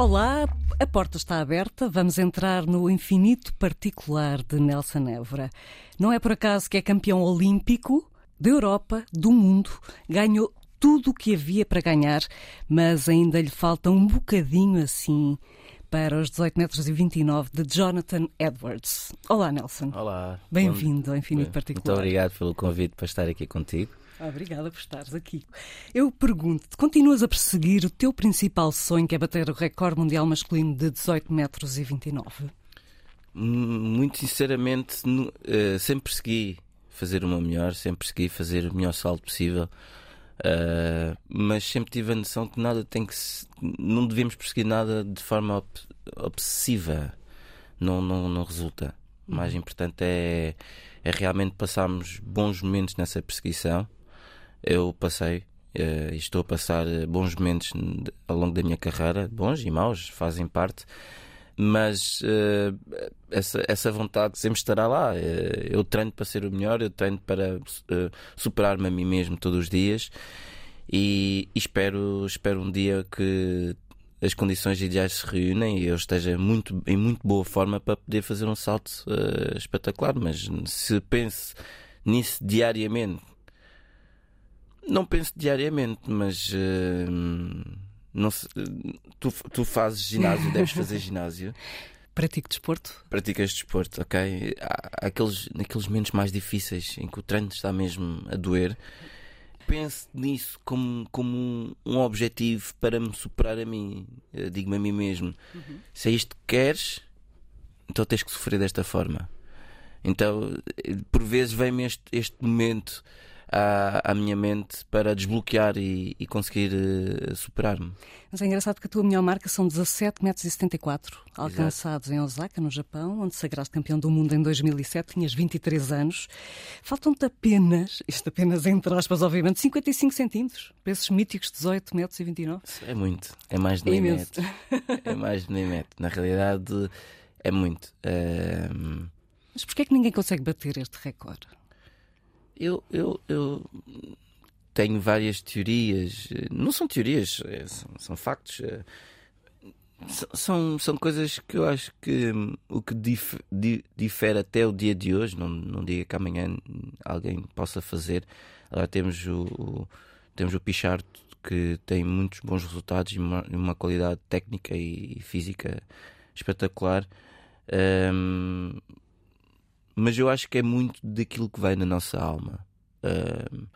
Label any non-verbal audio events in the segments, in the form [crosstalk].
Olá, a porta está aberta. Vamos entrar no infinito particular de Nelson Évora. Não é por acaso que é campeão olímpico da Europa, do mundo, ganhou tudo o que havia para ganhar, mas ainda lhe falta um bocadinho assim para os 18 metros e 29 de Jonathan Edwards. Olá, Nelson. Olá. Bem-vindo ao Infinito Particular. Muito obrigado pelo convite para estar aqui contigo. Obrigada por estares aqui. Eu pergunto-te, continuas a perseguir o teu principal sonho, que é bater o recorde mundial masculino de 18 metros e 29? Muito sinceramente, eh, sempre persegui fazer o meu melhor, sempre persegui fazer o melhor salto possível. Uh, mas sempre tive a noção que nada tem que se, não devemos perseguir nada de forma ob, obsessiva não, não, não resulta o mais uhum. importante é, é realmente passarmos bons momentos nessa perseguição eu passei uh, e estou a passar bons momentos ao longo da minha carreira bons e maus, fazem parte mas uh, essa, essa vontade sempre estará lá. Eu treino para ser o melhor, eu treino para superar-me a mim mesmo todos os dias e, e, espero, espero um dia que as condições ideais se reúnem e eu esteja muito, em muito boa forma para poder fazer um salto espetacular. Mas se penso nisso diariamente, não penso diariamente, mas não se, tu, tu fazes ginásio, [laughs] deves fazer ginásio. Pratico desporto? Praticas desporto, ok. Há aqueles, naqueles momentos mais difíceis em que o treino está mesmo a doer. Penso nisso como, como um, um objetivo para me superar a mim. Digo-me a mim mesmo: uhum. se é isto que queres, então tens que sofrer desta forma. Então, por vezes, vem-me este, este momento à, à minha mente para desbloquear e, e conseguir uh, superar-me. Mas é engraçado que a tua melhor marca são 17,74 metros alcançados Exato. em Osaka, no Japão, onde sagraste campeão do mundo em 2007, tinhas 23 anos. Faltam-te apenas, isto apenas entre aspas, obviamente, 55 centímetros para esses míticos 18 metros e 29. É muito, é mais de é meio metro. É mais de meio metro. Na realidade, é muito. Uh... Mas porquê é que ninguém consegue bater este recorde? Eu, eu, eu tenho várias teorias. Não são teorias, é, são, são factos. É, são, são coisas que eu acho que hum, o que dif, difere até o dia de hoje, não, não diga que amanhã alguém possa fazer. Agora temos o, o temos o Pichard que tem muitos bons resultados e uma, uma qualidade técnica e física espetacular. Um, mas eu acho que é muito daquilo que vai na nossa alma. Uh,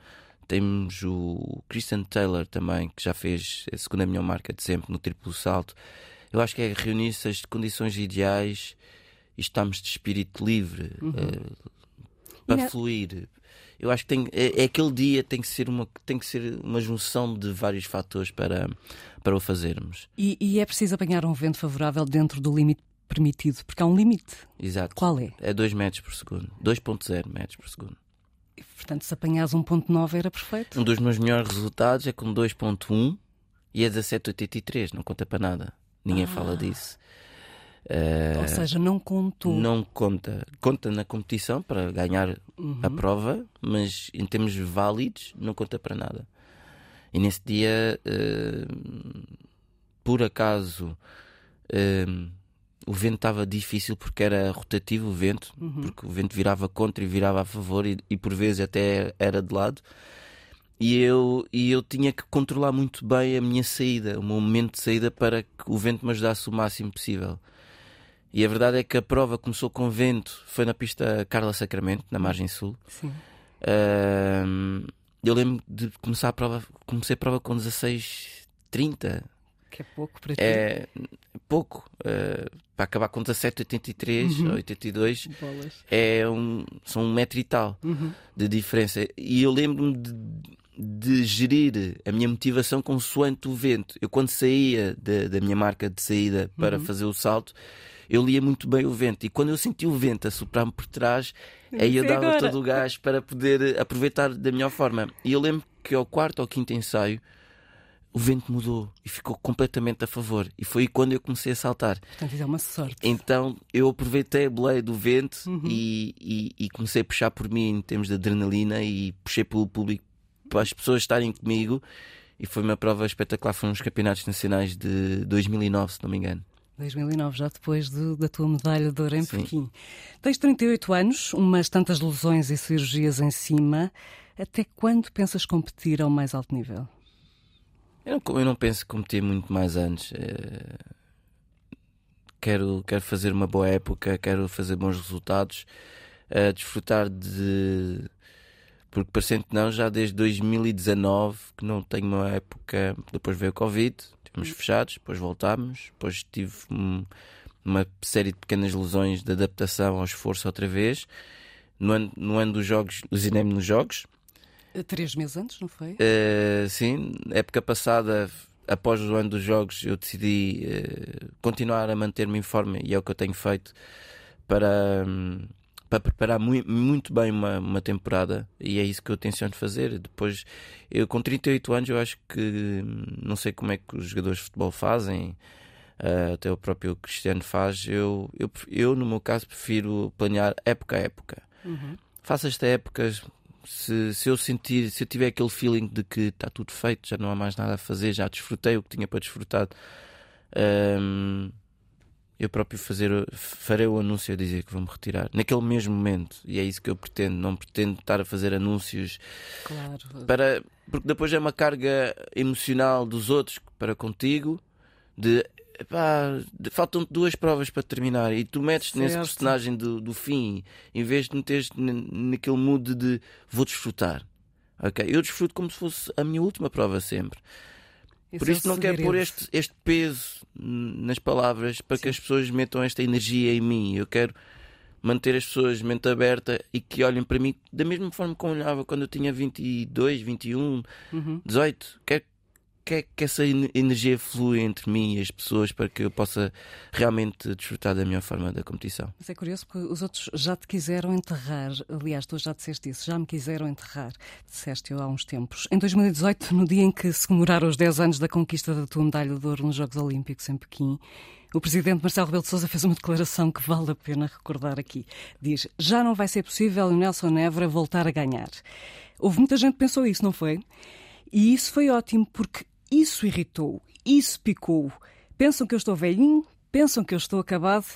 temos o Christian Taylor também, que já fez a segunda melhor marca de sempre no triplo salto. Eu acho que é reunir-se as condições ideais e estamos de espírito livre uhum. uh, para Não. fluir. Eu acho que tem, é, é, aquele dia tem que ser uma tem que ser uma junção de vários fatores para para o fazermos. E, e é preciso apanhar um vento favorável dentro do limite permitido, porque há um limite. Exato. Qual é? É 2 metros por segundo. 2.0 metros por segundo. E, portanto, se apanhas 1.9 era perfeito. Um dos meus melhores resultados é com 2.1 e é 17.83, não conta para nada. Ninguém ah. fala disso. Uh, Ou seja, não contou. Não conta. Conta na competição para ganhar uhum. a prova, mas em termos válidos, não conta para nada. E nesse dia, uh, por acaso, uh, o vento estava difícil porque era rotativo o vento, uhum. porque o vento virava contra e virava a favor e, e, por vezes até era de lado. E eu, e eu tinha que controlar muito bem a minha saída, o meu momento de saída para que o vento me ajudasse o máximo possível. E a verdade é que a prova começou com vento, foi na pista Carla Sacramento, na margem sul. Uh, eu lembro de começar a prova, comecei a prova com 16:30 que é pouco para ti. É pouco. Uh, para acabar com 17, 83, uhum. 82, Bolas. é um, são um metro e tal uhum. de diferença. E eu lembro-me de, de, gerir a minha motivação consoante o vento. Eu, quando saía de, da minha marca de saída para uhum. fazer o salto, eu lia muito bem o vento. E quando eu senti o vento a soprar-me por trás, aí eu dava todo o gás para poder aproveitar da melhor forma. E eu lembro que ao quarto ou quinto ensaio o vento mudou e ficou completamente a favor. E foi quando eu comecei a saltar. Portanto, é uma sorte. Então eu aproveitei a boleia do vento uhum. e, e, e, comecei a puxar por mim em termos de adrenalina e puxei pelo público para as pessoas estarem comigo e foi uma prova espetacular. Foram os campeonatos nacionais de 2009, se não me engano. 2009, já depois de, da tua medalha de ouro em Sim. Pequim. Tens 38 anos, umas tantas lesões e cirurgias em cima. Até quando pensas competir ao mais alto nível? Eu não, eu não penso competir muito mais anos. É... Quero, quero fazer uma boa época, quero fazer bons resultados, desfrutar de. Porque parecendo que não, já desde 2019 que não tenho uma época. Depois veio o Covid, estivemos hum. fechados, depois voltámos, depois tive um, uma série de pequenas lesões de adaptação ao esforço outra vez. No ano, no ano dos jogos, lesionei-me nos jogos, Três meses antes, não foi? Uh, sim, época passada, após o ano dos jogos, eu decidi uh, continuar a manter-me em forma e é o que eu tenho feito para, um, para preparar muito, muito bem uma, uma temporada e é isso que eu tenciono fazer. Depois, eu com 38 anos, eu acho que não sei como é que os jogadores de futebol fazem. Uh, até o próprio Cristiano faz. Eu, eu, eu, no meu caso, prefiro planear época a época. Uhum. Faço esta época se, se eu sentir, se eu tiver aquele feeling de que está tudo feito, já não há mais nada a fazer, já desfrutei o que tinha para desfrutar, um, eu próprio fazer, farei o anúncio a dizer que vou-me retirar naquele mesmo momento. E é isso que eu pretendo. Não pretendo estar a fazer anúncios claro. para porque depois é uma carga emocional dos outros para contigo de Epá, faltam duas provas para terminar e tu metes certo. nesse personagem do, do fim em vez de meteres naquele mood de vou desfrutar. Ok? Eu desfruto como se fosse a minha última prova sempre. Por isso é não quero pôr este, este peso nas palavras para Sim. que as pessoas metam esta energia em mim. Eu quero manter as pessoas mente aberta e que olhem para mim da mesma forma como olhava quando eu tinha 22, 21, uhum. 18. Quero que, que essa energia flui entre mim e as pessoas para que eu possa realmente desfrutar da melhor forma da competição. Mas é curioso porque os outros já te quiseram enterrar. Aliás, tu já disseste isso, já me quiseram enterrar. Disseste eu há uns tempos. Em 2018, no dia em que se comemoraram os 10 anos da conquista da tua medalha de ouro nos Jogos Olímpicos em Pequim, o presidente Marcelo Rebelo de Sousa fez uma declaração que vale a pena recordar aqui. Diz: Já não vai ser possível o Nelson Évora voltar a ganhar. Houve muita gente que pensou isso, não foi? E isso foi ótimo porque isso irritou, isso picou. Pensam que eu estou velhinho, pensam que eu estou acabado.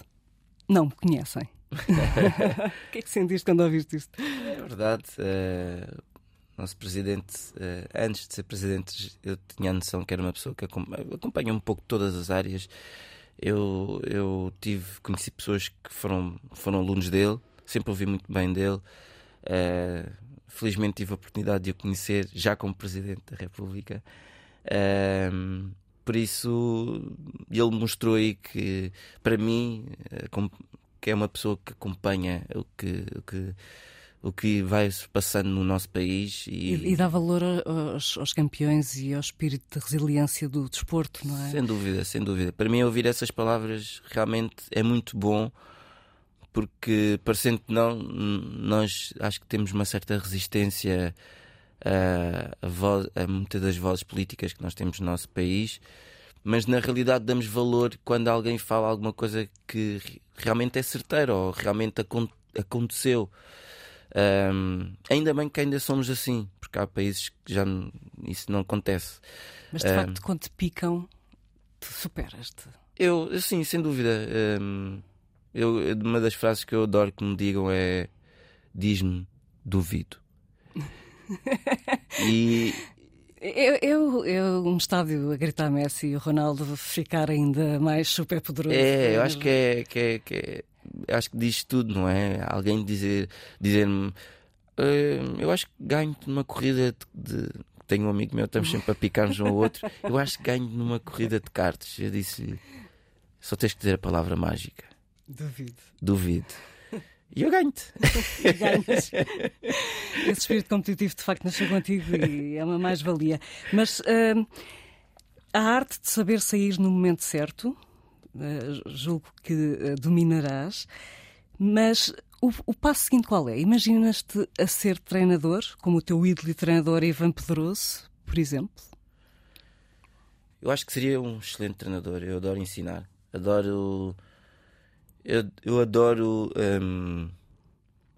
Não me conhecem. [laughs] o que é que sentiste quando ouviste isto? É verdade. Uh, nosso presidente, uh, antes de ser presidente, eu tinha a noção que era uma pessoa que acompanha um pouco todas as áreas. Eu, eu tive, conheci pessoas que foram, foram alunos dele, sempre ouvi muito bem dele. Uh, felizmente tive a oportunidade de o conhecer já como presidente da República. Um, por isso, ele mostrou aí que, para mim, eh, que é uma pessoa que acompanha o que, o que, o que vai passando no nosso país. E, e, e dá valor aos, aos, campeões e ao espírito de resiliência do desporto, não é? Sem dúvida, sem dúvida. Para mim, ouvir essas palavras realmente é muito bom. Porque, parecendo que não, nós acho que temos uma certa resistência a, voz, a muitas das vozes políticas que nós temos no nosso país, mas na realidade damos valor quando alguém fala alguma coisa que realmente é certeira ou realmente aconteceu. Um, ainda bem que ainda somos assim, porque há países que já isso não acontece. Mas de um, facto, quando te picam, tu superas-te. Eu, sim, sem dúvida. Um, eu, uma das frases que eu adoro que me digam é: diz-me, duvido. E. Eu, eu, eu, um estádio a gritar Messi e o Ronaldo ficar ainda mais super poderoso. É, eu acho que é, que é, que é acho que diz tudo, não é? Alguém dizer, dizer-me, uh, eu acho que ganho numa corrida de, de tenho um amigo meu, estamos sempre a picar-nos um ao outro. Eu acho que ganho numa corrida de cartas. Eu disse só tens que dizer a palavra mágica. Duvido. Duvido. E eu ganho-te. [laughs] Ganhas. Esse espírito competitivo de facto nasceu contigo e é uma mais-valia. Mas uh, a arte de saber sair no momento certo, uh, julgo que uh, dominarás, mas o, o, passo seguinte qual é? Imaginas-te a ser treinador, como o teu ídolo e treinador Ivan Pedroso, por exemplo? Eu acho que seria um excelente treinador. Eu adoro ensinar. Adoro eu, eu adoro um,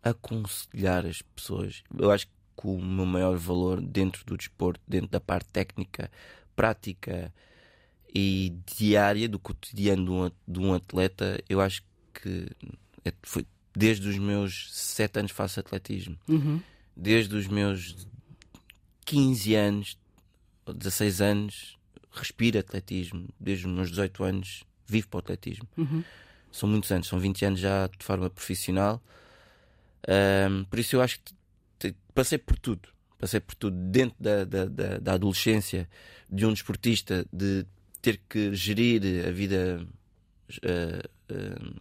aconselhar as pessoas. Eu acho que o meu maior valor dentro do desporto, dentro da parte técnica, prática e diária do cotidiano de um, de um atleta, eu acho que é, foi desde os meus 7 anos faço atletismo. Uhum. Desde os meus 15 anos, ou 16 anos, respiro atletismo. Desde os meus 18 anos, vivo para o atletismo. Uhum. São muitos anos, são 20 anos já de forma profissional. Um, por isso eu acho que passei por tudo. Passei por tudo dentro da, da, da, da adolescência de um desportista, de ter que gerir a vida uh, uh,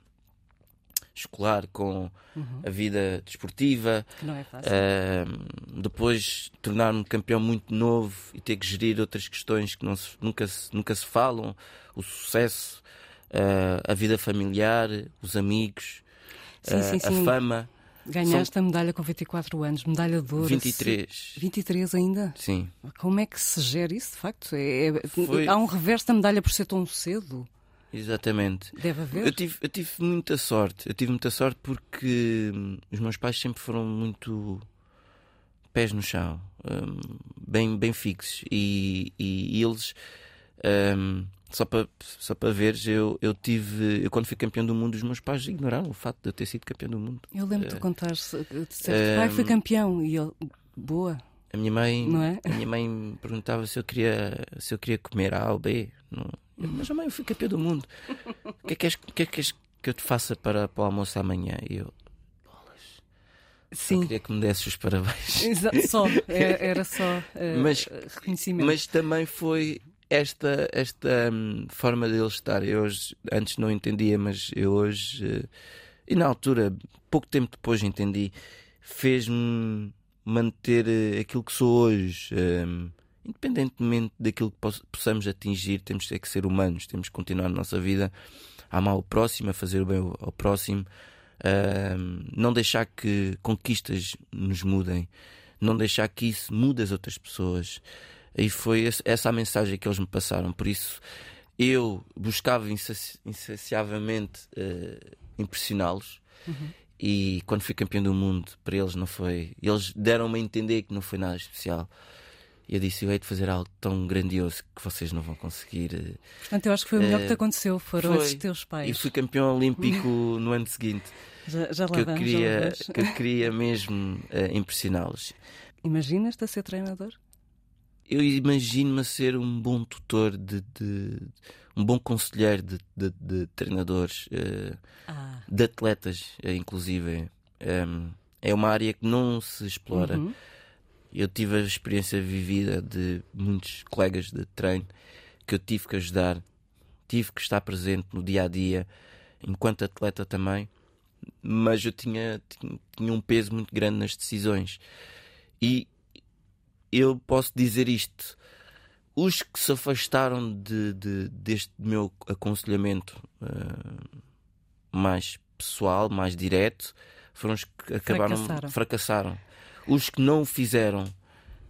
escolar com uhum. a vida desportiva. Não é fácil. Uh, depois tornar-me campeão muito novo e ter que gerir outras questões que não se, nunca, se, nunca se falam, o sucesso, a vida familiar, os amigos, sim, sim, a sim. fama. Ganhaste São... a medalha com 24 anos, medalha de ouro. 23. 23 ainda? Sim. Como é que se gera isso, de facto? É, é... Foi... Há um reverso da medalha por ser tão cedo? Exatamente. Deve haver. Eu tive, eu tive muita sorte. Eu tive muita sorte porque hum, os meus pais sempre foram muito pés no chão, hum, bem, bem fixos. E, e, e eles. Hum, só para só para veres, eu, eu tive. Eu, quando fui campeão do mundo, os meus pais ignoraram o facto de eu ter sido campeão do mundo. Eu lembro-te de contar disseste, pai, fui campeão. E ele, boa. A minha mãe, é? a minha mãe perguntava se eu queria, se eu queria comer A ou B. Não, eu, mas mãe, eu fui campeão do mundo. O que é que és, que, é que, és que eu te faça para, para o almoço amanhã? E eu, bolas. Sim. Só queria que me desses os parabéns. Exato, só, era só uh, [laughs] mas, reconhecimento. Mas também foi esta, esta hum, forma deles estar. Eu hoje, antes não entendia, mas eu hoje, uh, e na altura, pouco tempo depois entendi, fez-me manter uh, aquilo que sou hoje. Um, independentemente daquilo que possamos atingir, temos que ser humanos, temos que continuar a nossa vida a amar o próximo, a fazer o bem ao próximo, uh, não deixar que conquistas nos mudem, não deixar que isso mude as outras pessoas. E foi essa a mensagem que eles me passaram. Por isso, eu buscava insaciavelmente uh, impressioná-los. Uhum. E quando fui campeão do mundo, para eles não foi. Eles deram-me a entender que não foi nada especial. E eu disse: Eu hei de fazer algo tão grandioso que vocês não vão conseguir. eh, Portanto, eu acho que foi o melhor uh, que te aconteceu. Foram foi. esses teus pais. E fui campeão olímpico [laughs] no ano seguinte. Já, já lá Que eu vamos, queria, que eu queria mesmo uh, impressioná-los. Imaginas-te a ser treinador? Eu imagino-me a ser um bom tutor, de, de um bom conselheiro de, de, de treinadores, uh, Ah, de atletas, uh, inclusive. Um, é uma área que não se explora. uhum. Eu tive a experiência vivida de muitos colegas de treino que eu tive que ajudar, tive que estar presente no dia a dia, enquanto atleta também, mas eu tinha, tinha, tinha um peso muito grande nas decisões. E eu posso dizer isto: os que se afastaram de, de- deste meu aconselhamento eh, mais pessoal, mais direto, foram os que acabaram Fracassaram. fracassaram. Os que não o fizeram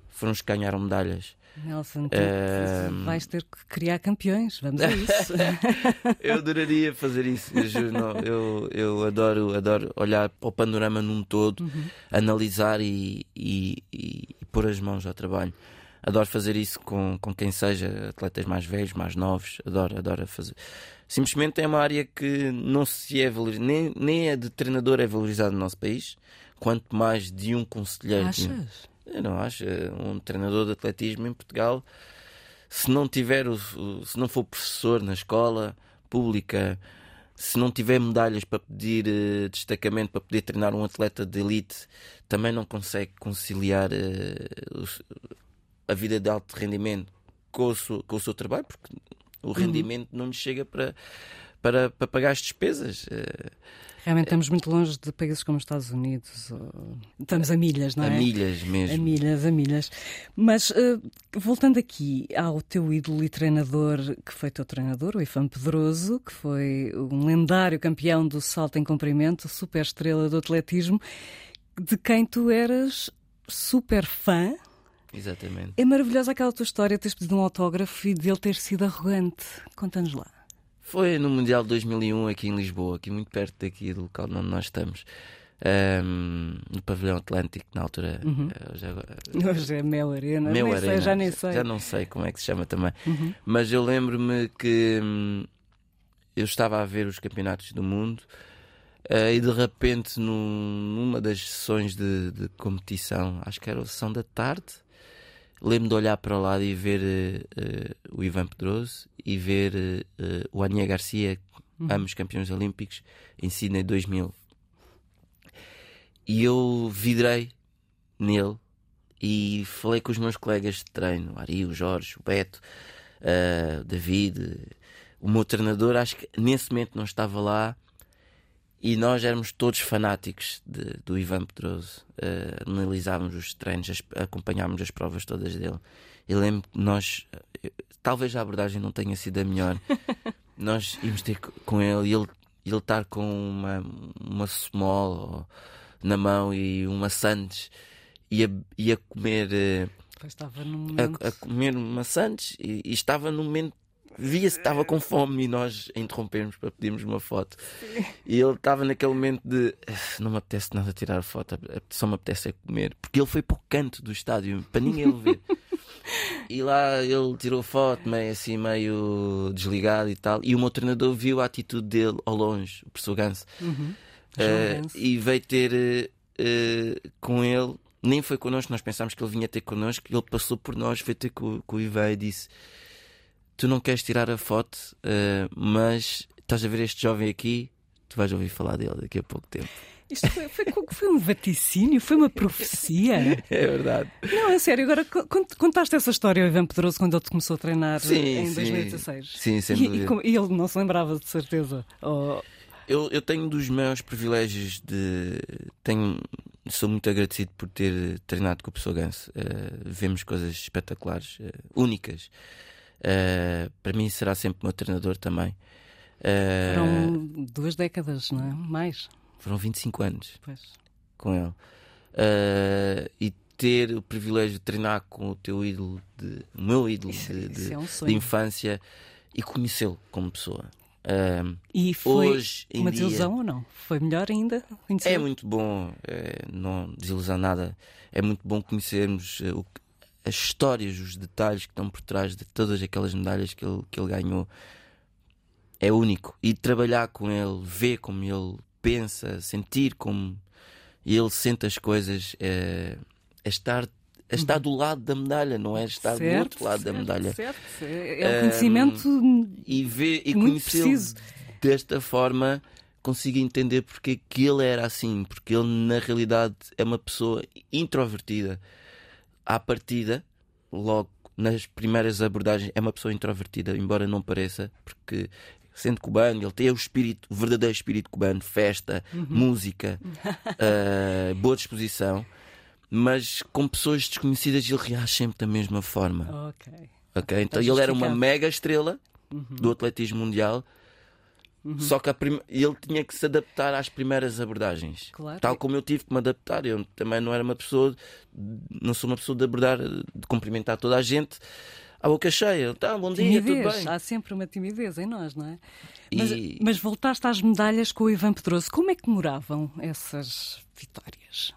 foram os que ganharam medalhas. Nelson, tu Ehm. vais ter que criar campeões. Vamos a isso. [laughs] Eu adoraria fazer isso. Eu, juro, não, eu, eu adoro, adoro olhar para o panorama num todo, Uhum. analisar e, e- e pôr as mãos ao trabalho. Adoro fazer isso com, com quem seja, atletas mais velhos, mais novos. Adoro, adoro fazer. Simplesmente é uma área que não se é valorizada, nem, nem a de treinador é valorizada no nosso país, quanto mais de um conselheiro. Achas? eu não acho. eh, Um treinador de atletismo em Portugal, se não tiver, o- se não for professor na escola pública, se não tiver medalhas para pedir eh, destacamento para poder treinar um atleta de elite, também não consegue conciliar os- a vida de alto rendimento com o seu, com o seu trabalho, porque o rendimento não lhe chega para, para, para pagar as despesas. Eh, Realmente estamos muito longe de países como os Estados Unidos. ou- Estamos a milhas, não a é? milhas A mesmo. milhas, a milhas. Mas eh, voltando aqui ao teu ídolo e treinador, que foi teu treinador, o Ifan Pedroso, que foi um lendário campeão do salto em comprimento, super estrela do atletismo, de quem tu eras super fã. Exatamente. É maravilhosa aquela tua história, teres pedido um autógrafo e dele ter sido arrogante. Conta-nos lá. Foi no Mundial de 2001 aqui em Lisboa, aqui muito perto daqui do local onde nós estamos. um, no pavilhão Atlântico, na altura. Uhum. Uh, já agora- [laughs] Hoje é Mel Arena. Meu nem Arena, sei, já nem sei. já não sei como é que se chama também. Uhum. Mas eu lembro-me que hum, eu estava a ver os campeonatos do mundo eh, e de repente, num- numa das sessões de, de competição, acho que era a sessão da tarde, lembro-me de olhar para o lado e ver eh, o Ivan Pedroso e ver eh, o Ania Garcia, Uhum. ambos campeões olímpicos, em Sydney 2000. E eu vidrei nele e falei com os meus colegas de treino, o Ari, o Jorge, o Beto, o David, o meu treinador, acho que nesse momento não estava lá e nós éramos todos fanáticos de- do Ivan Pedroso. Eh, analisávamos os treinos, as- acompanhámos as provas todas dele. E lembro que nós, eh, talvez a abordagem não tenha sido a melhor, [laughs] nós íamos ter co- com ele e ele, ele estar com uma, uma small na mão e uma Santos e a, e a comer. num momento. a, a comer maçãs e, e estava no momento. Via-se que estava com fome e nós interrompemos para pedirmos uma foto. E ele estava naquele momento de "Ah, não me apetece nada tirar foto, só me apetece é comer. Porque ele foi para o canto do estádio para ninguém o ver. [laughs] E lá ele tirou foto, meio assim, meio desligado e tal. E o meu treinador viu a atitude dele ao longe, o professor Ganso. Uhum. Ganso. e veio ter eh, com ele, nem foi connosco, nós pensámos que ele vinha ter connosco, ele passou por nós, veio ter com, com o Ivan e disse: Tu não queres tirar a foto, eh, mas estás a ver este jovem aqui, tu vais ouvir falar dele daqui a pouco tempo. Isto foi, foi, foi um vaticínio, foi uma profecia. [laughs] É verdade. Não, é sério, agora con- con- contaste essa história ao Ivan Pedroso quando ele te começou a treinar Sim, em sim. 2016. Sim, sem e, dúvida. e e ele não se lembrava de certeza. Oh, Eu, eu tenho dos meus privilégios de. Tenho, sou muito agradecido por ter treinado com o professor Ganso. Eh, vemos coisas espetaculares, eh, únicas. Eh, para mim será sempre o meu treinador também. Eh, foram duas décadas, não é? Mais. foram 25 anos Pois. com ele. Eh, e ter o privilégio de treinar com o teu ídolo, de, o meu ídolo Isso, de, de- isso é um de infância e conhecê-lo como pessoa. Eh, E foi hoje uma dia, desilusão ou não? Foi melhor ainda? É muito bom, é, não desilusão nada. É muito bom conhecermos o que- as histórias, os detalhes que estão por trás de todas aquelas medalhas que ele, que ele ganhou. É único. E trabalhar com ele, ver como ele pensa, sentir como ele sente as coisas, é, é estar, é estar do lado da medalha, não é estar do Certo, outro lado da certo, medalha. certo. É é Ahm, um conhecimento. E ver e conhecê-lo desta forma consigo entender porque que ele era assim, porque ele na realidade é uma pessoa introvertida. À partida, logo nas primeiras abordagens, é uma pessoa introvertida, embora não pareça, porque sendo cubano, ele tem o espírito, o verdadeiro espírito cubano, festa, música, ah, [laughs] boa disposição, mas com pessoas desconhecidas ele reage sempre da mesma forma. Ok. Ok, então Está ele era uma mega estrela do atletismo mundial, só que a prim- ele tinha que se adaptar às primeiras abordagens. Claro. Tal como eu tive que me adaptar. Eu também não era uma pessoa, não sou uma pessoa de abordar, de cumprimentar toda a gente à boca cheia. Tá, bom dia, tudo bem. Há sempre uma timidez em nós, não é? Mas, E- mas voltaste às medalhas com o Ivan Pedroso. Como é que moravam essas vitórias?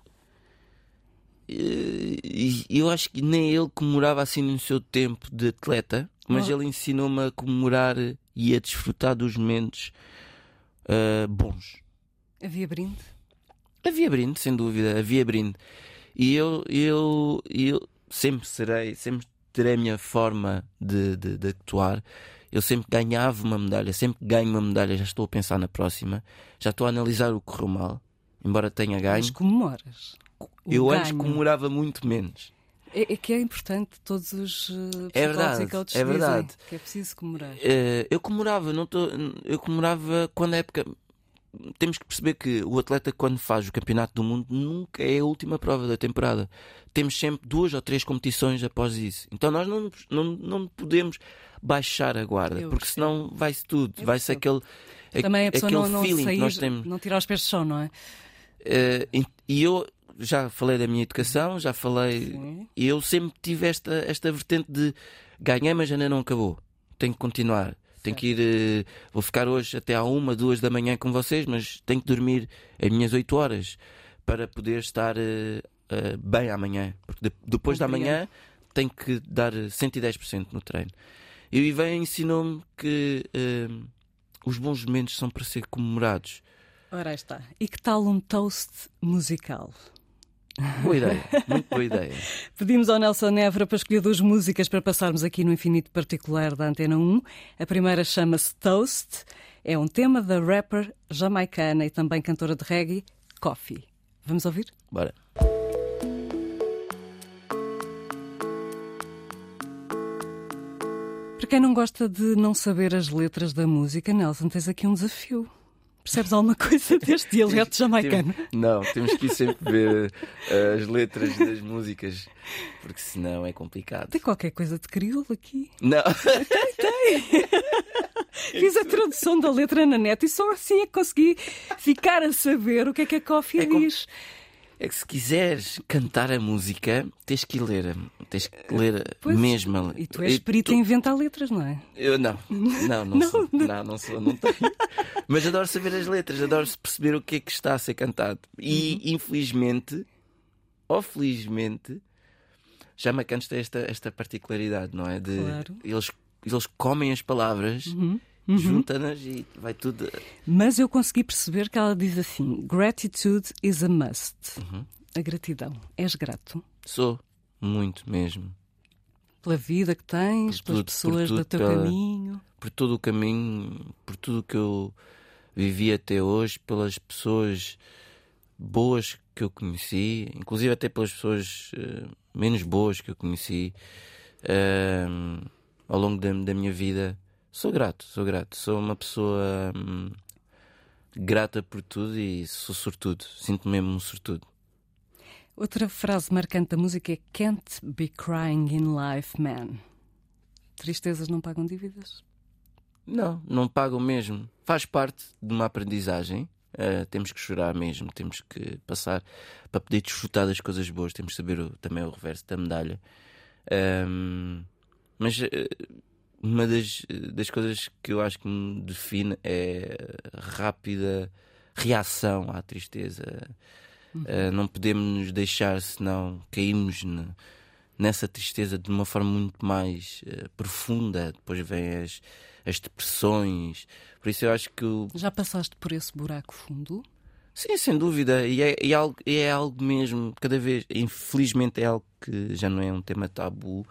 Eu acho que nem ele comemorava assim no seu tempo de atleta, mas Oh. ele ensinou-me a comemorar e a desfrutar dos momentos ah, bons. Havia brinde? Havia brinde, sem dúvida, havia brinde. E eu, eu, eu sempre serei, sempre terei a minha forma de, de, de actuar. Eu sempre ganhava uma medalha, sempre ganho uma medalha, já estou a pensar na próxima, já estou a analisar o que correu mal, embora tenha ganho. Mas comemoras. O eu antes ganho. comemorava muito menos. É, é que é importante, todos os uh, psicólogos É verdade, e coaches é verdade. dizem que é preciso comemorar. Eh, eu comemorava, não tô, eu comemorava quando a época. Temos que perceber que o atleta, quando faz o campeonato do mundo, nunca é a última prova da temporada. Temos sempre duas ou três competições após isso. Então nós não, não, não podemos baixar a guarda, Eu porque percebo. senão vai-se tudo. Vai-se aquele, Também a pessoa aquele não, não feeling sair, que nós temos. não tirar os pés do chão, não é? Eh, e eu já falei da minha educação, já falei. Sim. E eu sempre tive esta, esta vertente de ganhei, mas ainda não acabou. Tenho que continuar. Tenho que ir. eh, vou ficar hoje até à uma, duas da manhã com vocês, mas tenho que dormir as minhas oito horas para poder estar eh, eh, bem amanhã. Porque de- depois da manhã tenho que dar 110% no treino. E o Ivan ensinou-me que eh, os bons momentos são para ser comemorados. Ora está. E que tal um toast musical? Boa ideia, muito boa ideia. [laughs] Pedimos ao Nelson Nevra para escolher duas músicas para passarmos aqui no Infinito Particular da Antena 1. A primeira chama-se Toast. É um tema da rapper jamaicana e também cantora de reggae, Coffee. Vamos ouvir? Bora. Para quem não gosta de não saber as letras da música, Nelson, tens aqui um desafio. Percebes alguma coisa deste dialeto jamaicano? Tem- Não, temos que ir sempre ver eh, as letras das músicas, porque senão é complicado. Tem qualquer coisa de crioulo aqui. Não, [laughs] Fiz a tradução da letra na net e só assim é que consegui ficar a saber o que é que a Coffee É com- diz. É que se quiseres cantar a música, tens que ler, tens que ler Pois, mesmo. a- E tu és perito em inventar letras, não é? Eu não, não, não, [laughs] Não, sou. não. Não, não sou, não tenho. Mas adoro saber as letras, adoro perceber o que é que está a ser cantado. E Uhum. infelizmente, ou felizmente, jamaicanos têm esta, esta particularidade, não é? De Claro. eles, eles comem as palavras, Uhum. Juntam-nas e vai tudo. Mas eu consegui perceber que ela diz assim: Gratitude is a must. Uhum. A gratidão. És grato Sou muito mesmo. pela vida que tens, Por pelas tudo, pessoas por do tudo, teu pela- caminho. por todo o caminho, por tudo que eu vivi até hoje, pelas pessoas boas que eu conheci, inclusive até pelas pessoas eh, menos boas que eu conheci ehm, ao longo da, da minha vida. Sou grato, sou grato. Sou uma pessoa hum, grata por tudo e sou sortudo. Sinto-me mesmo um sortudo. Outra frase marcante da música é Can't be crying in life, man. Tristezas não pagam dívidas? Não, não pagam mesmo. Faz parte de uma aprendizagem. Uh, temos que chorar mesmo, temos que passar para poder desfrutar das coisas boas, temos que saber o- também o reverso da medalha. Um, mas uh, uma das, das coisas que eu acho que me define é a rápida reação à tristeza. Uh, não podemos nos deixar, senão caímos nessa tristeza de uma forma muito mais uh, profunda. Depois vêm as, as depressões. Por isso eu acho que Já passaste por esse buraco fundo? Sim, sem dúvida. E é, e é algo, e é algo mesmo, cada vez, infelizmente é algo que já não é um tema tabu,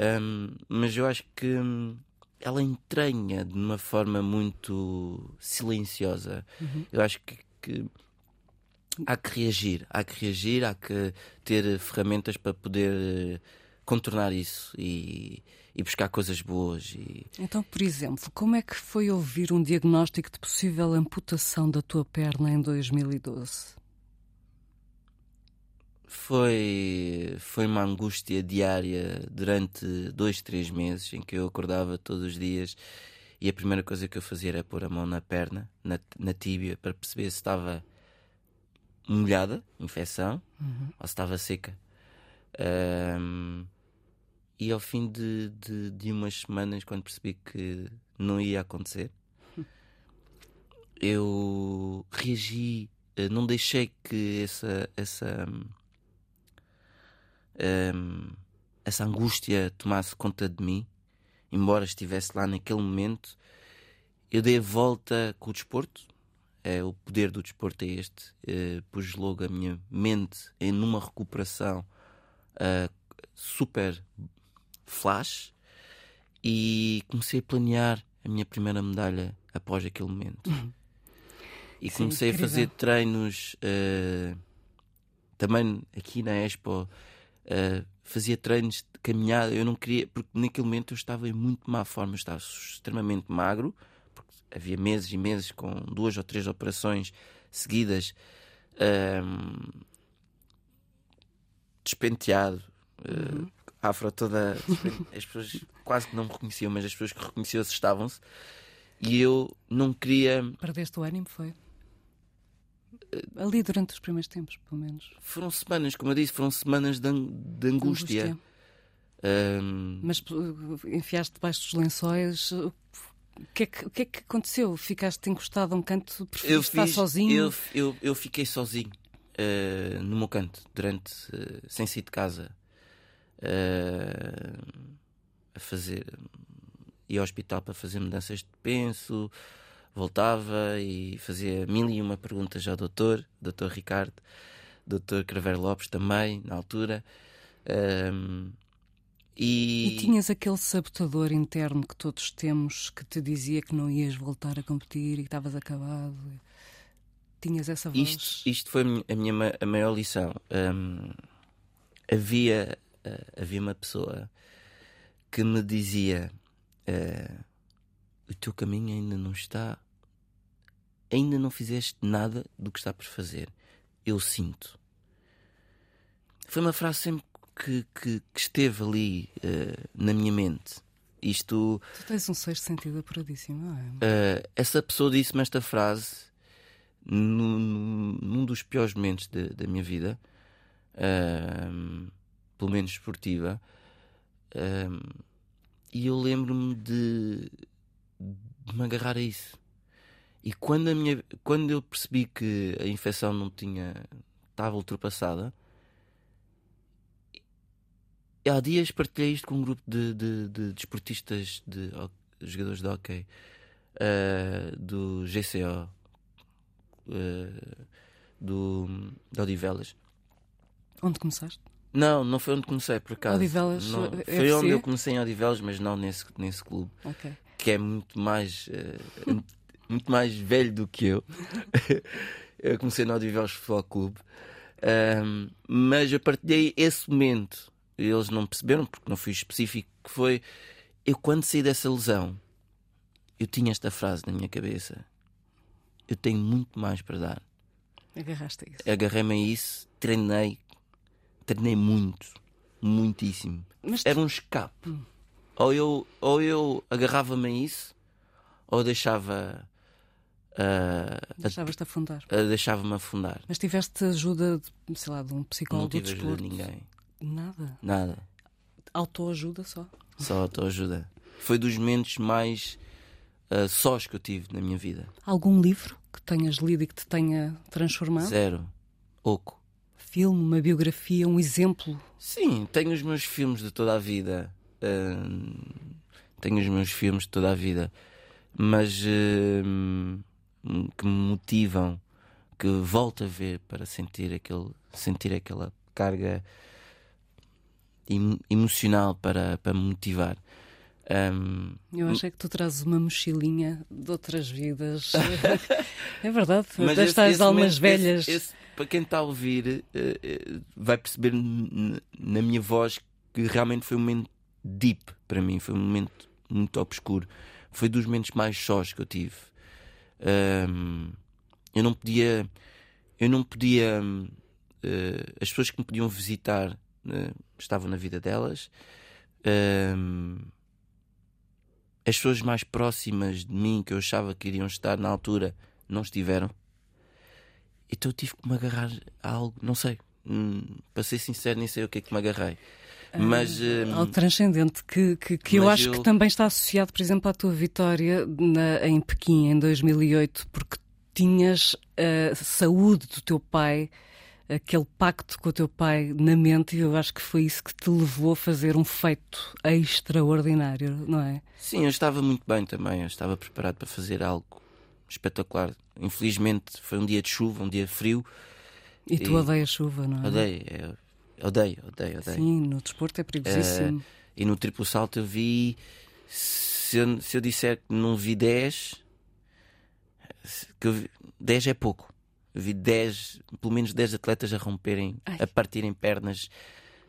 hum, mas eu acho que hum, ela entranha de uma forma muito silenciosa. Eu acho que, que há que reagir, há que reagir, há que ter ferramentas para poder eh, contornar isso e, e buscar coisas boas e Então, por exemplo, como é que foi ouvir um diagnóstico de possível amputação da tua perna em 2012? Foi, foi uma angústia diária durante dois, três meses em que eu acordava todos os dias e a primeira coisa que eu fazia era pôr a mão na perna, na, na tíbia, para perceber se estava molhada, infecção, ou se estava seca. Ahm, e ao fim de, de, de umas semanas, quando percebi que não ia acontecer, [laughs] eu reagi, eh, não deixei que essa, essa, hum, essa angústia tomasse conta de mim, embora estivesse lá naquele momento. Eu dei a volta com o desporto, é, o poder do desporto é este. eh, pus logo a minha mente em numa recuperação ah, super flash e comecei a planear a minha primeira medalha após aquele momento. E Sim, comecei a incrível. fazer treinos eh, também aqui na Expo. Eh, fazia treinos de caminhada. Eu não queria, porque naquele momento eu estava em muito má forma, eu estava extremamente magro, porque havia meses e meses com duas ou três operações seguidas, ehm, despenteado, eh, afro toda. As pessoas quase que não me reconheciam, mas as pessoas que reconheciam assustavam-se. E eu não queria. Perdeste o ânimo, foi? Ali durante os primeiros tempos, pelo menos. Foram semanas, como eu disse, foram semanas de, an- de angústia. Ehm, Mas uh, enfiaste debaixo dos lençóis, O que, é que, o que, é que aconteceu? Ficaste encostado a um canto? Eu estar sozinho? Eu, eu, eu fiquei sozinho uh, no meu canto durante uh, sem sair de casa uh, a fazer ia ao hospital para fazer mudanças de penso voltava e fazia mil e uma perguntas ao doutor, doutor Ricardo, doutor Craveiro Lopes também, na altura. Um, e... e... tinhas aquele sabotador interno que todos temos que te dizia que não ias voltar a competir e que estavas acabado. Tinhas essa voz? Isto, isto foi a minha a maior lição. Um, havia, uh, havia uma pessoa que me dizia: uh, O teu caminho ainda não está. Ainda não fizeste nada do que está por fazer. Eu sinto. Foi uma frase sempre que, que, que esteve ali uh, na minha mente. Isto. Tu tens um sexto sentido apuradíssimo, não é? Uh, essa pessoa disse-me esta frase num, num dos piores momentos de, da minha vida, uh, pelo menos esportiva, e eu lembro-me de, de, me agarrar a isso. E quando, a minha, quando eu percebi que a infecção não tinha estava ultrapassada, há dias partilhei isto com um grupo de, de, de desportistas, de, de, jogadores de hockey, uh, do GCO, uh, do, de Odivelas. Onde começaste? Não, não foi onde comecei, por acaso. Odivelas não, eh, Foi FC? onde eu comecei em Odivelas, mas não nesse, nesse clube. Okay. Que é muito mais, uh, muito mais velho do que eu. [laughs] eu comecei no Odivelas Futebol Clube. Um, mas eu partilhei esse momento. Eles não perceberam, porque não fui específico, que foi... Eu, quando saí dessa lesão, eu tinha esta frase na minha cabeça eu tenho muito mais para dar. Agarraste a isso. Agarrei-me a isso, treinei, treinei muito, muitíssimo. Era um escape. Hum. Ou eu, ou eu agarrava-me a isso, ou deixava. Uh, Deixavas-te afundar. Uh, Deixava-me afundar. Mas tiveste ajuda, de, sei lá, de um psicólogo? Não tive ajuda de ninguém. Nada? Nada. Autoajuda só? Só autoajuda. Foi dos momentos mais uh, sós que eu tive na minha vida. Algum livro que tenhas lido e que te tenha transformado? Zero. Oco. Filme, uma biografia, um exemplo? Sim, tenho os meus filmes de toda a vida. Uh, tenho os meus filmes de toda a vida. Mas uh, que me motivam, que volto a ver para sentir, aquele, sentir aquela carga emocional para, para me motivar. Um, eu acho é que tu trazes uma mochilinha de outras vidas. [laughs] é verdade, Mas das tais almas momento, velhas. Esse, esse, para quem está a ouvir, uh, vai perceber na minha voz que realmente foi um momento deep para mim, foi um momento muito obscuro. Foi dos momentos mais sós que eu tive. Um, eu não podia. Eu não podia. Uh, as pessoas que me podiam visitar uh, estavam na vida delas. Um, as pessoas mais próximas de mim, que eu achava que iriam estar na altura, não estiveram. Então eu tive que me agarrar a algo, não sei. Hum, para ser sincero, nem sei o que é que me agarrei. Mas, hum, algo transcendente que, que, que eu acho eu... que também está associado, por exemplo, à tua vitória na, em Pequim em 2008, porque tinhas a saúde do teu pai aquele pacto com o teu pai na mente e eu acho que foi isso que te levou a fazer um feito extraordinário, não é? Sim, eu estava muito bem também, eu estava preparado para fazer algo espetacular. Infelizmente foi um dia de chuva, um dia frio. E, e tu odeias chuva, não é? Odeio, é, odeio, odeio, odeio. Sim, no desporto é perigosíssimo. Uh, e no triplo salto eu vi. Se eu, se eu disser que não vi 10, que eu vi, 10 é pouco vi 10, pelo menos 10 atletas a romperem, Ai. a partirem pernas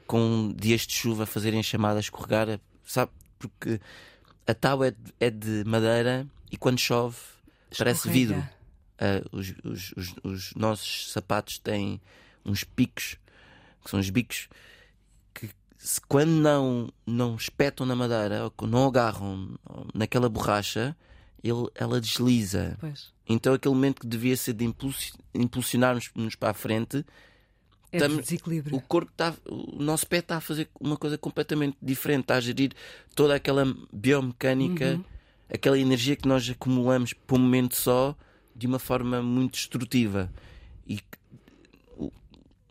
com dias de chuva, a fazerem chamadas, escorregar, sabe? Porque a tábua é de, é de madeira e quando chove Escorrega. parece vidro. Uh, os, os, os, os, nossos sapatos têm uns picos, que são os bicos, que se, quando não, não espetam na madeira ou não agarram naquela borracha, ele, ela desliza. Pois. Então aquele momento que devia ser de impulsionar-nos para a frente. É desequilíbrio. O corpo está, o nosso pé está a fazer uma coisa completamente diferente, está a gerir toda aquela biomecânica. Uhum. aquela energia que nós acumulamos por um momento só de uma forma muito destrutiva. E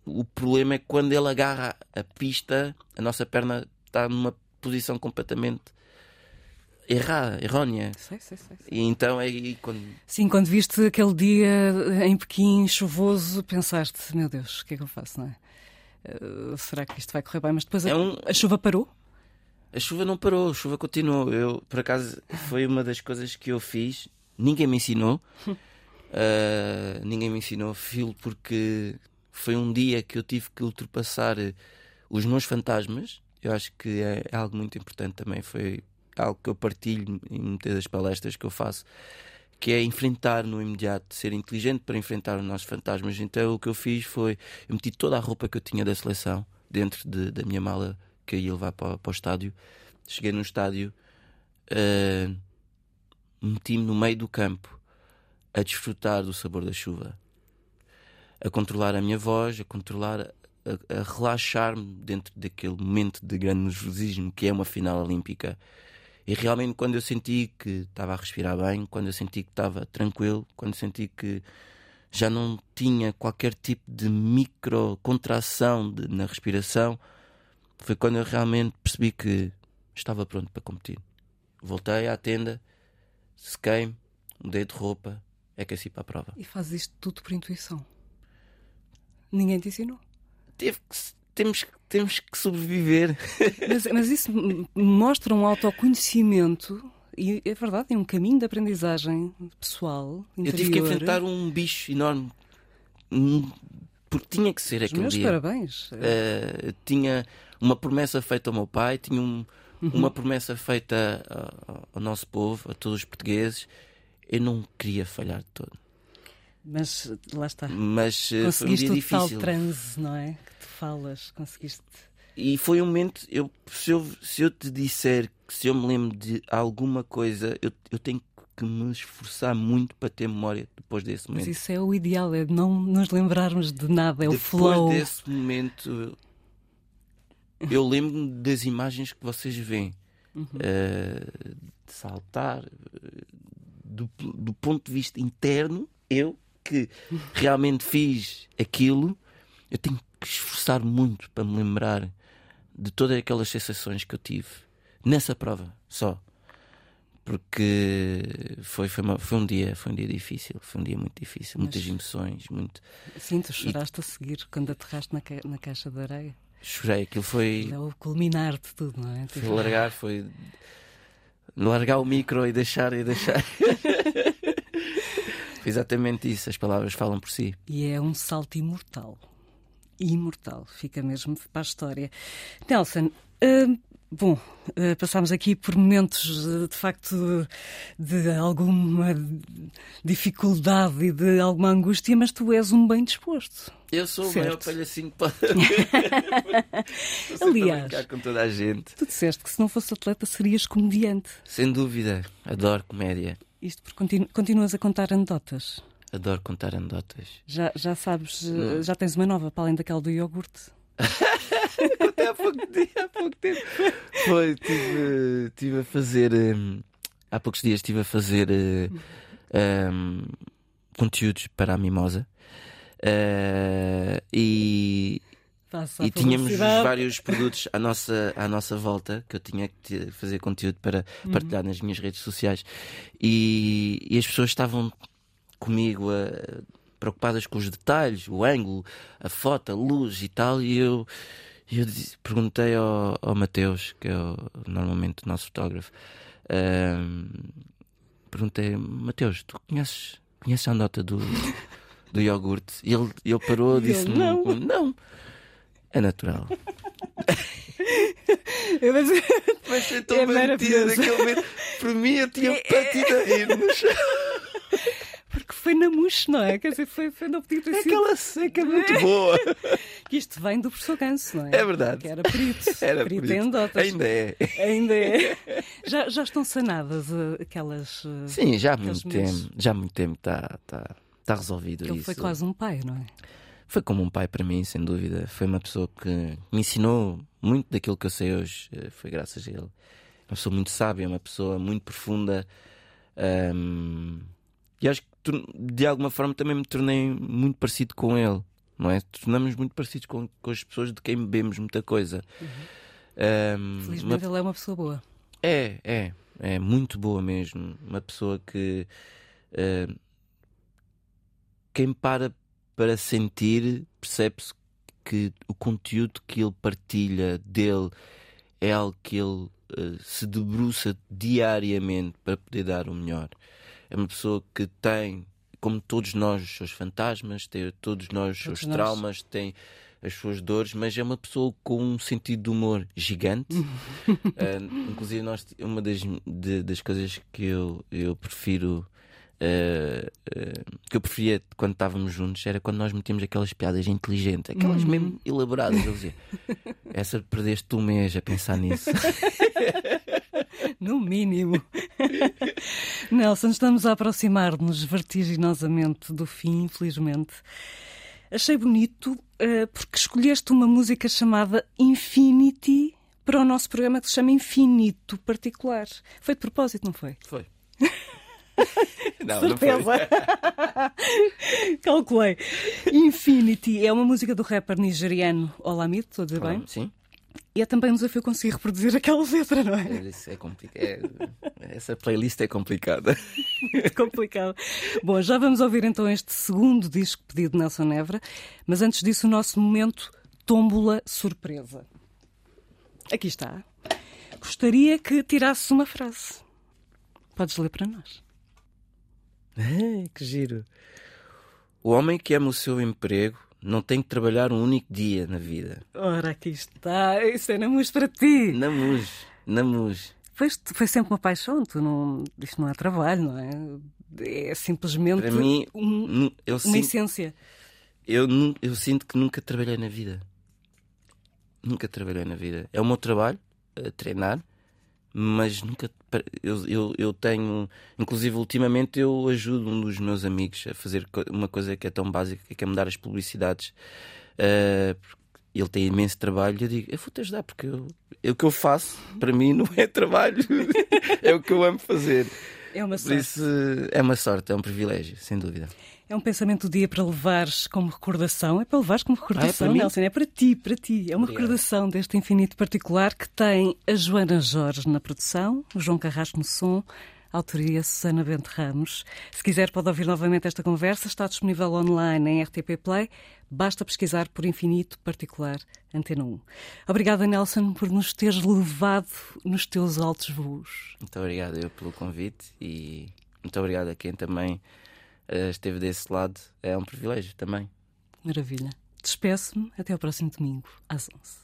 o problema é que quando ele agarra a pista, a nossa perna está numa posição completamente errada, errónea. Sei, sei, sei, sei. E então é aí quando. Sim, quando viste aquele dia em Pequim, chuvoso, pensaste, meu Deus, o que é que eu faço, não é? Uh, será que isto vai correr bem? Mas depois a, É um- a chuva parou? A chuva não parou, a chuva continuou. Eu, por acaso, foi uma das coisas que eu fiz. Ninguém me ensinou. Uh, [laughs] ninguém me ensinou filo porque foi um dia que eu tive que ultrapassar eh, os meus fantasmas. Eu acho que é algo muito importante também. Foi algo que eu partilho em muitas das palestras que eu faço, que é enfrentar no imediato, ser inteligente para enfrentar os nossos fantasmas. Então o que eu fiz foi, eu meti toda a roupa que eu tinha da seleção dentro de- da minha mala que eu ia levar para, para o estádio. Cheguei no estádio, uh, meti-me no meio do campo a desfrutar do sabor da chuva, a controlar a minha voz, a controlar, a, a relaxar-me dentro daquele momento de grande nervosismo que é uma final olímpica. E realmente, quando eu senti que estava a respirar bem, quando eu senti que estava tranquilo, quando senti que já não tinha qualquer tipo de micro contração de- na respiração, foi quando eu realmente percebi que estava pronto para competir. Voltei à tenda, sequei-me, mudei de roupa, aqueci para a prova. E fazes isto tudo por intuição? Ninguém te ensinou? Teve que temos, temos que sobreviver. [laughs] Mas, mas isso mostra um autoconhecimento e é verdade, é um caminho de aprendizagem pessoal. Eu Interior. tive que enfrentar um bicho enorme. Um- Porque tinha que ser Os aquele meus dia. parabéns. Eu tinha uma promessa feita ao meu pai, tinha um- uma promessa feita ao, ao nosso povo, a todos os portugueses. Eu não queria falhar de todo. Mas lá está. Mas eh, foi um Conseguiste dia o tal difícil. transe, não é? Que tu falas, conseguiste. E foi um momento, eu, se, eu, se eu te disser que se eu me lembro de alguma coisa, eu, eu tenho que me esforçar muito para ter memória depois desse Mas momento. isso é o ideal, é não nos lembrarmos de nada, é o depois flow. desse momento, eu lembro-me das imagens que vocês veem. Uhum. eh, de saltar, eh, do, do ponto de vista interno, eu que realmente fiz aquilo, eu tenho que esforçar muito para me lembrar de todas aquelas sensações que eu tive nessa prova só. Porque foi, foi, uma- foi um dia, foi um dia difícil, foi um dia muito difícil, muitas emoções, muito. Sim, tu choraste a seguir quando aterraste na, ca- na caixa de areia. Chorei, aquilo foi, É o culminar de tudo, não é? foi largar, foi largar o micro e deixar e deixar. [laughs] exatamente isso, as palavras falam por si. E é um salto imortal. Imortal. Fica mesmo para a história. Nelson, hum, bom, eh, passámos aqui por momentos eh, de facto de alguma dificuldade e de alguma angústia, mas tu és um bem disposto. Eu sou o Certo. maior palhacinho que pode haver. Estou sempre a Aliás. brincar com toda a gente. Tu disseste que se não fosse atleta serias comediante. Sem dúvida, adoro comédia. Isto porque continu- continuas a contar anedotas. Adoro contar anedotas. Já, já sabes, eh, Não. já tens uma nova para além daquela do iogurte. [laughs] Até há pouco. Foi, estive estive a fazer. hum, há poucos dias estive a fazer uh, hum, conteúdos para a Mimosa. Uh, e e tínhamos vários produtos à nossa, à nossa volta que eu tinha que fazer conteúdo para partilhar nas minhas redes sociais e, e as pessoas estavam comigo a- preocupadas com os detalhes, o ângulo, a foto, a luz e tal, e eu, e eu disse- perguntei ao, ao Mateus, que é o- normalmente o nosso fotógrafo, ahm, perguntei, Mateus, tu conheces, conheces a nota do, do iogurte? E ele, ele parou e ele, disse "Não." não, é natural. [laughs] Eu dizer- Mas foi tão É mentido maravilhoso. naquele momento. Para mim, eu tinha [laughs] partido a rir no chão. [laughs] Porque foi na mousse, não é? Quer dizer, foi, foi não podia ter sido. Aquela seca muito boa. Que isto vem do professor Ganso, não é? É verdade. Que era perito. [laughs] Era perito em anedotas. Ainda é. Ainda é. [laughs] Já, já estão sanadas eh, aquelas. eh, Sim, já há muito momentos. tempo. Já há muito tempo está tá, tá resolvido Ele isso. foi quase um pai, não é? Foi como um pai para mim, sem dúvida. Foi uma pessoa que me ensinou muito daquilo que eu sei hoje. eh, Foi graças a ele. uma pessoa muito sábia, uma pessoa muito profunda. Um, e acho que de alguma forma também me tornei muito parecido com ele, não é? Tornamos muito parecidos com, com as pessoas de quem bebemos muita coisa. Uhum. Um, Felizmente uma... ele é uma pessoa boa. É, é, é muito boa mesmo. Uma pessoa que uh, quem para para sentir percebe-se que o conteúdo que ele partilha dele é algo que ele uh, se debruça diariamente para poder dar o melhor. É uma pessoa que tem, como todos nós, os seus fantasmas, tem todos nós os seus traumas, tem as suas dores, mas é uma pessoa com um sentido de humor gigante. uh, [laughs] inclusive, nós, uma das, de, das coisas que eu, eu prefiro Uh, uh, que eu preferia quando estávamos juntos era quando nós metíamos aquelas piadas inteligentes, aquelas uhum. mesmo elaboradas. Eu dizia, essa perdeste um mês a pensar nisso. [laughs] no mínimo. [laughs] Nelson, estamos a aproximar-nos vertiginosamente do fim, infelizmente. Achei bonito uh, porque escolheste uma música chamada Infinity para o nosso programa que se chama Infinito Particular. Foi de propósito, não foi? Foi. [laughs] Não, Certeza. [laughs] Calculei. Infinity é uma música do rapper nigeriano Olamide, dizer bem? Sim. E é também um desafio conseguir reproduzir aquela letra, não é? é é complicado. É, essa playlist é complicada. Muito [laughs] complicado. Bom, já vamos ouvir então este segundo disco pedido de Nelson Nevra, mas antes disso, o nosso momento Tómbola Surpresa. Aqui está. Gostaria que tirasses uma frase. Podes ler para nós. [laughs] que giro. O homem que ama o seu emprego não tem que trabalhar um único dia na vida. Ora, aqui está. Isso é namus para ti. Namus, namus. Foi, foi sempre uma paixão. Tu não, isto não é trabalho, não é? É simplesmente para mim, um, eu uma sinto, essência. Eu, eu sinto que nunca trabalhei na vida. Nunca trabalhei na vida. É o meu trabalho, treinar, mas nunca. Eu, eu, eu tenho. Inclusive, ultimamente, eu ajudo um dos meus amigos a fazer uma coisa que é tão básica, que é mudar as publicidades. Uh, ele tem imenso trabalho e eu digo: Eu vou-te ajudar, porque eu, eu, o que eu faço, para mim, não é trabalho, [laughs] é o que eu amo fazer. É uma sorte. Por isso, é uma sorte, é um privilégio, sem dúvida. É um pensamento do dia para levares como recordação. É para levares como recordação, ah, é Nelson. É para ti, para ti. É uma Obrigado. recordação deste infinito particular que tem a Joana Jorge na produção, o João Carrasco no som, autoria Susana Bento Ramos. Se quiser, pode ouvir novamente esta conversa. Está disponível online em RTP Play. Basta pesquisar por Infinito Particular Antena 1. Obrigada, Nelson, por nos teres levado nos teus altos voos. Muito obrigado eu pelo convite e muito obrigado a quem também esteve desse lado, é um privilégio também. Maravilha. Despeço-me até ao próximo domingo, às 11.